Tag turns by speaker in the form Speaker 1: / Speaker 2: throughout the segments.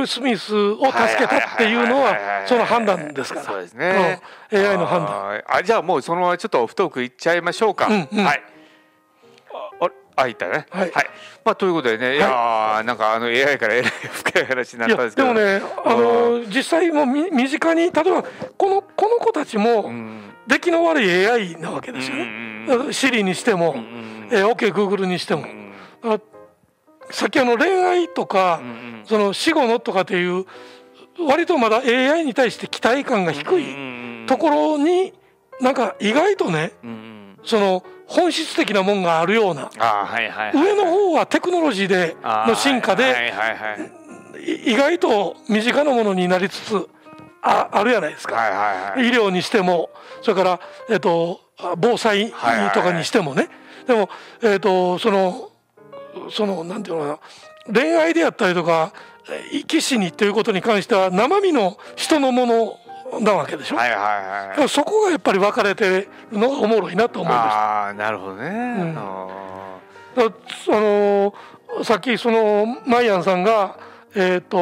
Speaker 1: ル・スミスを助けたっていうのはその判断ですから
Speaker 2: そうですね、
Speaker 1: うん、AI の判断
Speaker 2: あじゃあもうそのままちょっとオフトークいっちゃいましょうか、
Speaker 1: うんうん、
Speaker 2: はいあいたね。はい。はい、まあということでね、いやなんかあの AI からえらい深い話になったんですけど。
Speaker 1: でもね、あの実際もみ身近に例えばこのこの子たちも出来の悪い AI なわけですよね。シリにしても、えー、OK グーグルにしても。さっきあの恋愛とか、その死後のとかっていう割とまだ AI に対して期待感が低いところになんか意外とね、その本質的なもんがあるような、上の方はテクノロジーでの進化で意外と身近なものになりつつああるじゃないですか、医療にしてもそれから、えーと、防災とかにしてもね、でも、えーと、そのそのなんていうのかな恋愛であったりとか生き死にということに関しては生身の人のものなわけでしょ、はいはいはい、そこがやっぱり分かれてるのがおもろいなと思いました
Speaker 2: あなるほどね、うん、あ
Speaker 1: のさっきそのマイアンさんがえっ、ー、と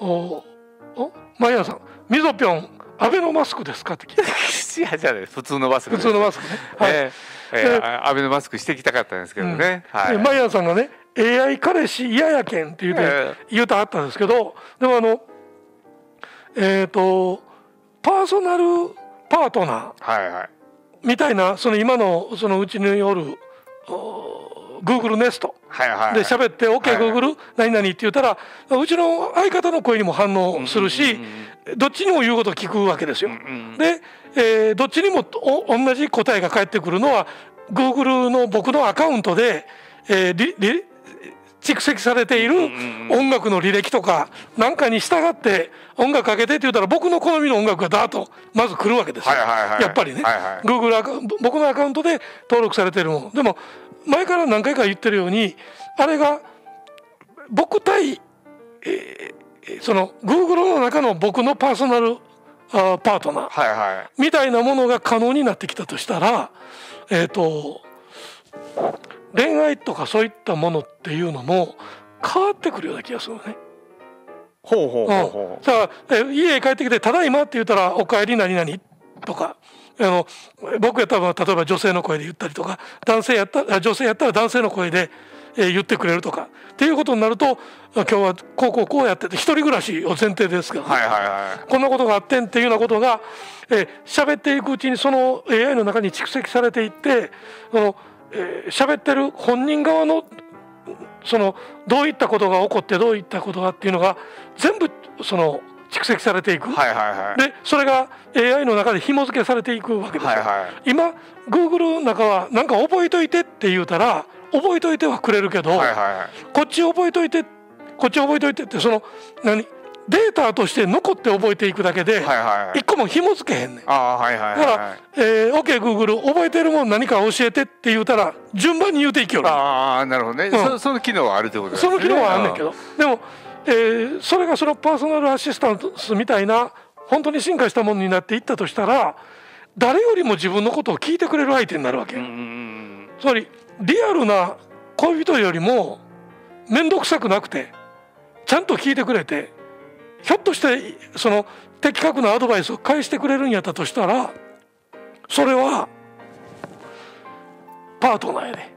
Speaker 1: おおマイアンさん「みぞぴょんアベノマスクですか?」って聞いて
Speaker 2: いやじゃ普通のマスク
Speaker 1: 普通のマスクね。はい、え
Speaker 2: ーえー、アベノマスクしてきたかったんですけどね、
Speaker 1: うん、はい、マイアンさんがね AI 彼氏嫌やけんって言うて、えー、言うてはったんですけどでもあのえっ、ー、とパーソナルパートナーみたいなその今のそのうちによる Google ネスト。で喋って OKGoogle 何々って言ったらうちの相方の声にも反応するしどっちにも言うことを聞くわけですよ。で、えー、どっちにも同じ答えが返ってくるのは Google の僕のアカウントで、えー、蓄積されている音楽の履歴とかなんかに従って音楽かけてって言ったら僕の好みの音楽がダーッとまず来るわけですよ、やっぱりね、はいはい、Google 僕のアカウントで登録されてるもの。でも前から何回か言ってるようにあれが僕対、えー、その Google の中の僕のパーソナルあパートナーみたいなものが可能になってきたとしたらえっ、ー、と恋愛とかそういったものっていうのも変わってくるような気がするね。
Speaker 2: ほうほうほうほう。さ
Speaker 1: あ家へ帰ってきて「ただいま」って言ったら「おかえり何々」とかあの僕やったら例えば女性の声で言ったりとか男性やった女性やったら男性の声で、えー、言ってくれるとかっていうことになると今日はこうこうこうやってて一人暮らしを前提ですけど、ね、はいはいはい、こんなことがあってんっていうようなことが喋、えー、っていくうちにその AI の中に蓄積されていってそのえー、喋ってる本人側のそのどういったことが起こってどういったことがっていうのが全部その蓄積されていく、はいはいはい、でそれが AI の中で紐付けされていくわけですよ、はいはい、今 Google の中は何か覚えといてって言うたら覚えといてはくれるけど、はいはいはい、こっち覚えといてこっち覚えといてってその何？データとして残って覚えていくだけで一個も紐付けへんねん。だから、えー、OKGoogle 覚えてるもん何か教えてって言うたら順番に言うていきよる。
Speaker 2: ああなるほどね、うん、その機能はあるってことです
Speaker 1: ね。その機能はあんねんけどでも、えー、それがそのパーソナルアシスタントみたいな本当に進化したものになっていったとしたら誰よりも自分のことを聞いてくれる相手になるわけ。つまりリアルな恋人よりも面倒くさくなくてちゃんと聞いてくれてひょっとしてその的確なアドバイスを返してくれるんやったとしたらそれはパートナーやね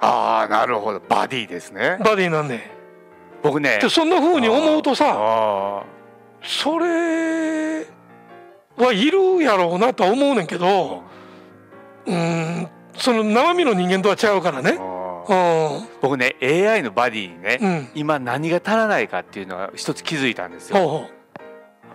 Speaker 2: ああなるほど。バディですね。
Speaker 1: バディなんね
Speaker 2: 僕ね
Speaker 1: でそんなふうに思うとさそれはいるやろうなとは思うねんけどうん。その生身の人間とは違うからね。
Speaker 2: 僕ね AI のバディにね、うん、今何が足らないかっていうのは一つ気づいたんですよ。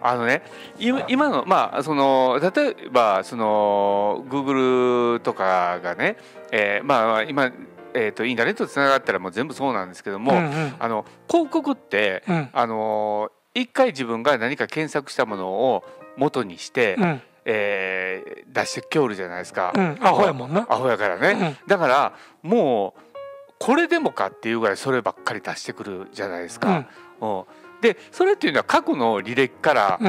Speaker 2: あのね今今のまあその例えばその Google とかがね、えー、まあ今えーと、インターネットつながったらもう全部そうなんですけども、うんうん、あの広告って、うん、あの一回自分が何か検索したものを元にして、うん、えー、出してきょるじゃないですか、
Speaker 1: うん、アホやもんな。
Speaker 2: アホやからね、だからもうこれでもかっていうぐらいそればっかり出してくるじゃないですか。うん、でそれっていうのは過去の履歴から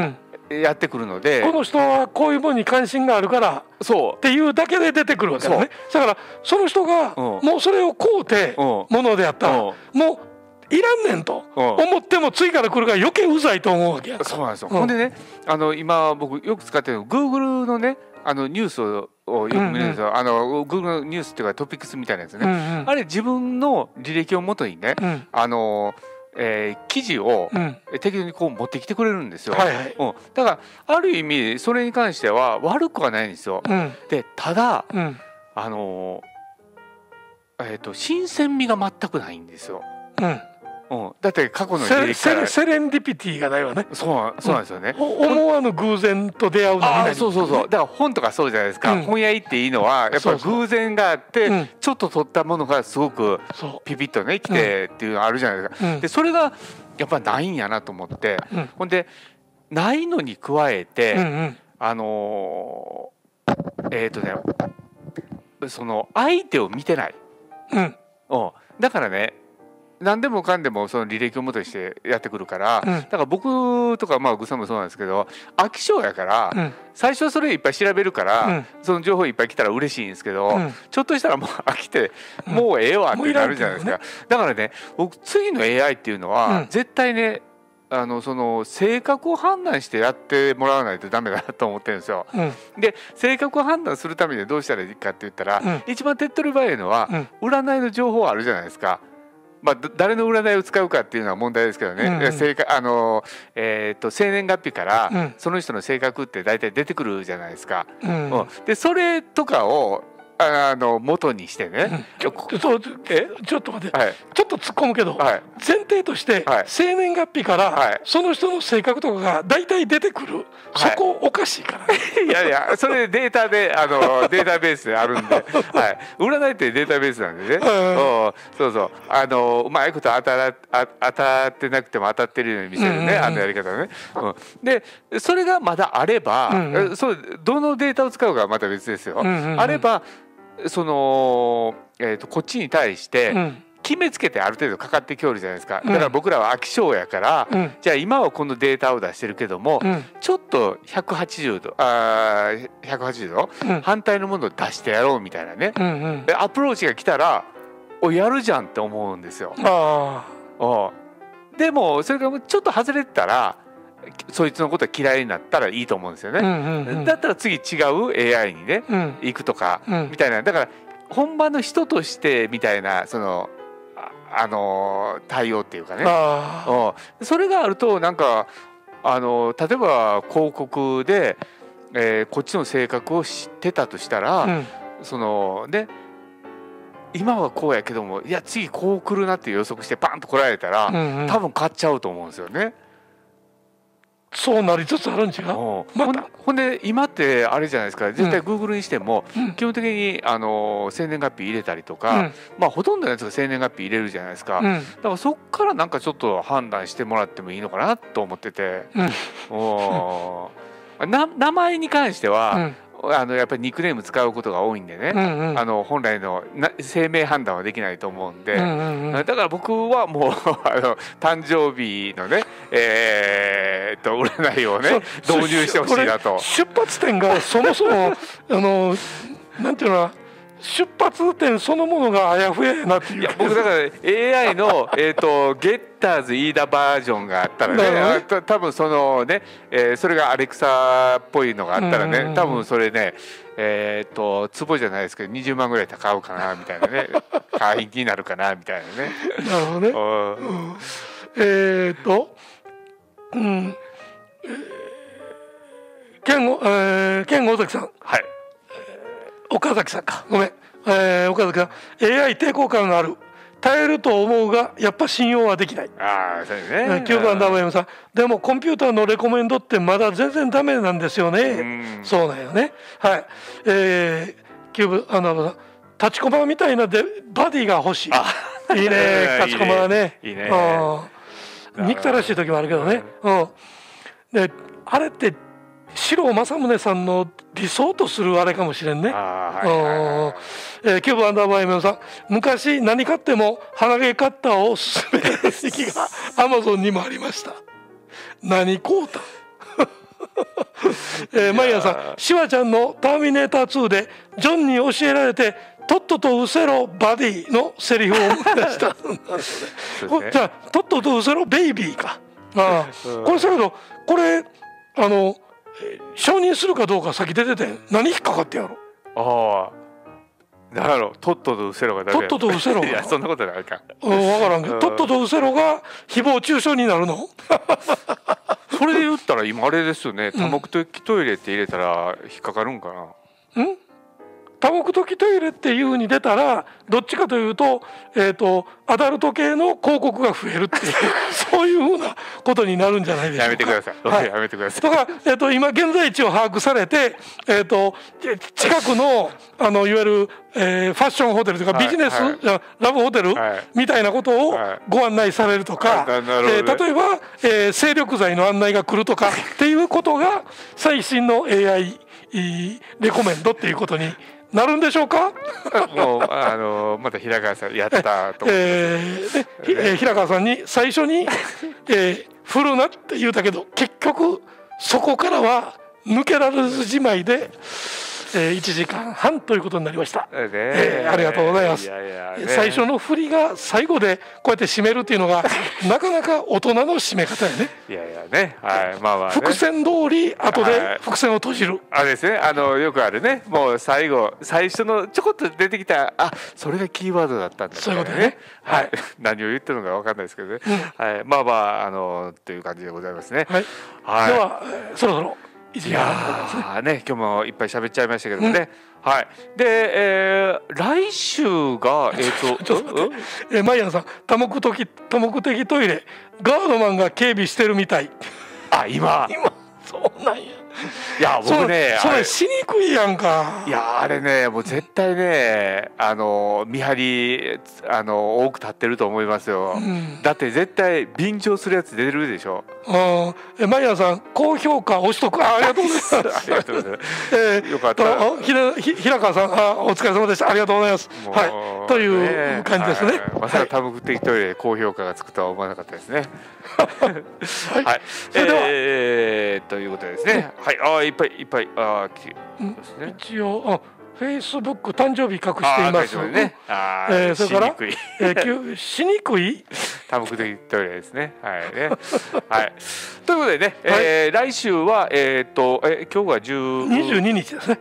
Speaker 2: やってくるので、
Speaker 1: この人はこういうものに関心があるからそう。っていうだけで出てくるわけだね。だからその人がもうそれを買うてものであったらもういらんねんと思っても次から来るから余計うざいと思うわけや
Speaker 2: そうなんですよ、ほんでねあの今僕よく使ってるの Google のねあのニュースをよく見るんですよ、うんうん、あの Google ニュースっていうかトピックスみたいなやつね、うんうん、あれ自分の履歴をもとにね、うん、あのえー、記事を適当にこう持ってきてくれるんですよ、はいはい、うん、だからある意味それに関しては悪くはないんですよ。うん、でただ、うん、あのえーと、新鮮味が全くないんですよ。うんうん、だって過去の
Speaker 1: 履歴からセレンディピティがないわね。
Speaker 2: そうそうなんですよね、
Speaker 1: うん、思わぬ偶然と出会うの
Speaker 2: あそうそうそう。だから本とかそうじゃないですか、うん、本屋行っていいのはやっぱり偶然があってちょっと取ったものがすごくピピッとね来てっていうのあるじゃないですか、でそれがやっぱないんやなと思って、ほんでないのに加えて、うんうん、あのー、えっ、ー、とねその相手を見てない、うん、だからね何でもかんでもその履歴をもとにしてやってくるから、うん、だから僕とかまあグさんもそうなんですけど飽き性やから、うん、最初それいっぱい調べるから、うん、その情報いっぱい来たら嬉しいんですけど、ちょっとしたらもう飽きて、もうええわってなるじゃないですか、ね、だからね僕次の AI っていうのは、絶対ねあのその性格を判断してやってもらわないとダメだなと思ってるんですよ。うん、で性格を判断するためにはどうしたらいいかって言ったら、うん、一番手っ取り早いのは、うん、占いの情報あるじゃないですか。まあ、誰の占いを使うかっていうのは問題ですけどね、うん、あのえーと、生年月日からその人の性格って大体出てくるじゃないですか。うん、でそれとかをあの元にしてね、
Speaker 1: うん、そうえちょっと待って、はい、ちょっと突っ込むけど、はい、前提として、はい、生年月日から、その人の性格とかが大体出てくる、そこおかしいから、
Speaker 2: いやいやそれデータであの データベースであるんで、はい、占いってデータベースなんでね、うん、そうそう。あのうまいこと当たらあ当たってなくても当たってるように見せるね、うんうんうん、あのやり方ね、うん、でそれがまだあれば、うんうん、そうどのデータを使うかはまた別ですよ、うんうんうん、あればその、えーと、こっちに対して決めつけてある程度かかってきおるじゃないですか、だから僕らは飽き性やから、うん、じゃあ今はこのデータを出してるけども、うん、ちょっと180度あ180度、うん、反対のものを出してやろうみたいなね、うんうん、アプローチが来たらおやるじゃんって思うんですよ。あでもそれがちょっと外れてたらそいつのことが嫌いになったらいいと思うんですよね。うんうんうん、だったら次違う AI にね、うん、行くとか、うん、みたいな。だから本場の人としてみたいなそのあの対応っていうかね、うん、それがあるとなんかあの例えば広告で、えー、こっちの性格を知ってたとしたら、うん、そのね今はこうやけどもいや次こう来るなって予測してバンと来られたら、うんうん、多分買っちゃうと思うんですよね。
Speaker 1: そうなりつつあるん違う、
Speaker 2: また。ほんで今ってあれじゃないですか。絶対グーグルにしても、基本的にあの生年月日入れたりとか、うん、まあほとんどのやつが生年月日入れるじゃないですか、うん、だからそっからなんかちょっと判断してもらってもいいのかなと思ってて、名前に関しては、あのやっぱりニックネーム使うことが多いんでね、うんうん、あの本来のな生命判断はできないと思うんで、だから僕はもう あの誕生日のねえー、っと占いをね導入してほしいなと。
Speaker 1: 出発点がそもそもあのなんていうの出発点そのものがあやふややなっていういや
Speaker 2: 僕だから AI のえとゲッターズ飯田バージョンがあったらねね多分そのね、えー、それがアレクサっぽいのがあったらね、多分それねえっ、ー、と壺じゃないですけど20万ぐらい高うかなみたいなね 会員になるかなみたいなね。
Speaker 1: なるほどね。うん、えっ、と、うん、えー、健吾、えー、健吾崎さん。
Speaker 2: はい。
Speaker 1: 岡崎さんか。ごめん、えー、岡崎さん。AI 抵抗感がある。耐えると思うがやっぱ信用はできない。
Speaker 2: ああそうですね。
Speaker 1: 9番ダブ M さん。でもコンピューターのレコメンドってまだ全然ダメなんですよね。そうなんよね。はい。えー、キューブあの立ちコマみたいなでバディが欲しい。いいね。タチコマはね。いいね。憎たらしい時もあるけどね。うん。であれって士郎正宗さんの理想とするあれかもしれんね。えー、キューブアンダーバーエムさん。昔何買っても鼻毛カッターを勧める時期が アマゾンにもありました。何こうた？えー、マイヤさん。シュワちゃんの「ターミネーター2」でジョンに教えられてとっととうせろバディのセリフを思い出した。ね、じゃあとっととうせろベイビーか。ああこれだけどこれあの承認するかどうか先出てて何引っかかってやろ。
Speaker 2: ああ。だろうとっととうせろが
Speaker 1: とっととうせろ
Speaker 2: いやそんなことないか。
Speaker 1: うん分からんけど、とっととうせろが誹謗中傷になるの？
Speaker 2: それで言ったら今あれですよね。多目的トイレって入れたら引っかかるんか
Speaker 1: な、うん？多目的トイレっていうふうに出たらどっちかというと,、えーと、アダルト系の広告が増えるっていう そういうふうなことになるんじゃないでしょうか。
Speaker 2: やめてください。はい、やめてください。
Speaker 1: だから、えーと、今現在地を把握されて、えーと、近くのあのいわゆる、えー、ファッションホテルとかビジネス、はい、ラブホテル、はい、みたいなことをご案内されるとか、はい、えー、例えば、えー、精力剤の案内が来るとか っていうことが最新の AI レコメンドっていうことになるんでしょうか？
Speaker 2: もうあのまた平川さんやったと思
Speaker 1: えー、えー、平川さんに最初に、えー、振るなって言うたけど結局そこからは抜けられずじまいでえー、1時間半ということになりました、ねえー、ありがとうございます、いやいやね、最初の振りが最後でこうやって締めるっていうのが なかなか大人の締め方やね。
Speaker 2: いやいやね。はい。まあまあ、ね、
Speaker 1: 伏線通り後で伏線を閉じる、
Speaker 2: あれですね。あのよくあるね。もう最後最初のちょこっと出てきたあそれがキーワードだったんだ、ね、
Speaker 1: そういうことね。はい、
Speaker 2: 何を言ってるのか分かんないですけどね、うん、はい、まあまああのという感じでございますね。
Speaker 1: はい、はい、ではそろそろ
Speaker 2: いやね今日もいっぱい喋っちゃいましたけどもね、うん、はい。で、えー、来週が えっ、ー、と
Speaker 1: えー、マイヤンさん多目的多目的トイレ。ガードマンが警備してるみたい。
Speaker 2: あ今。
Speaker 1: 今そうなんや
Speaker 2: いや僕ね
Speaker 1: それ。しにくいやんか。
Speaker 2: いやあれねもう絶対ねあの見張りあの多く立ってると思いますよ、うん、だって絶対便乗するやつ出るでしょ。
Speaker 1: あえマイヤーさん高評価押しとく。あありがとうございます。ありがとうございます、えー、よかった。ひらひ平川さんあお疲れ様でした。ありがとうございます。はい。という感じですね、
Speaker 2: まさか多目的トイレ高評価がつくとは思わなかったですね。はい、はい、それでは、えー、ということですね、はいああいっぱいいっぱいああ、
Speaker 1: ね、一応あフェイスブック誕生日隠しています。ね、あえー、それから、えー、しにくい？
Speaker 2: 多目的トイレですね。はいね。はい。ということでね、はい、えー、来週はえっ、ー、とえ今日が十
Speaker 1: 二十二日ですね。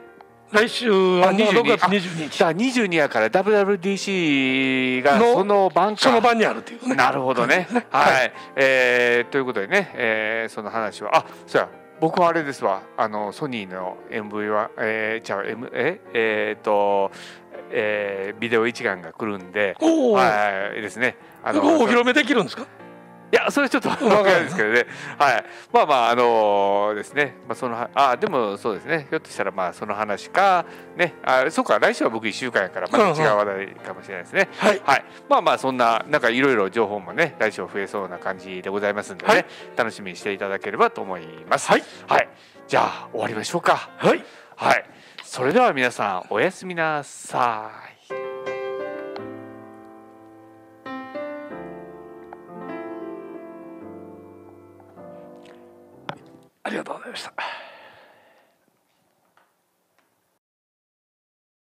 Speaker 1: 来週は6月22日。
Speaker 2: あ、22やから WWDC がその晩
Speaker 1: その晩にあるという
Speaker 2: ね。なるほどね。はい、はい、えー、ということでね、えー、その話はあ、そうや。僕はあれですわあのソニーの MV はえー、じゃあ M え？えー、っとえー、ビデオ一眼が来るんで、はいですね。
Speaker 1: あのお披露目できるんですか？
Speaker 2: いやそれちょっと分かんないですけどね、はい、まあまああのー、ですね、まあ、そのあでもそうですね。ひょっとしたらまあその話かね。あそうか来週は僕1週間やからまた違う話題かもしれないですね、はい、はい、まあまあそんななんかいろいろ情報もね来週増えそうな感じでございますんでね、はい、楽しみにしていただければと思います。はい、はい、じゃあ終わりましょうか。
Speaker 1: はい、
Speaker 2: はい、それでは皆さんおやすみなさい
Speaker 1: there's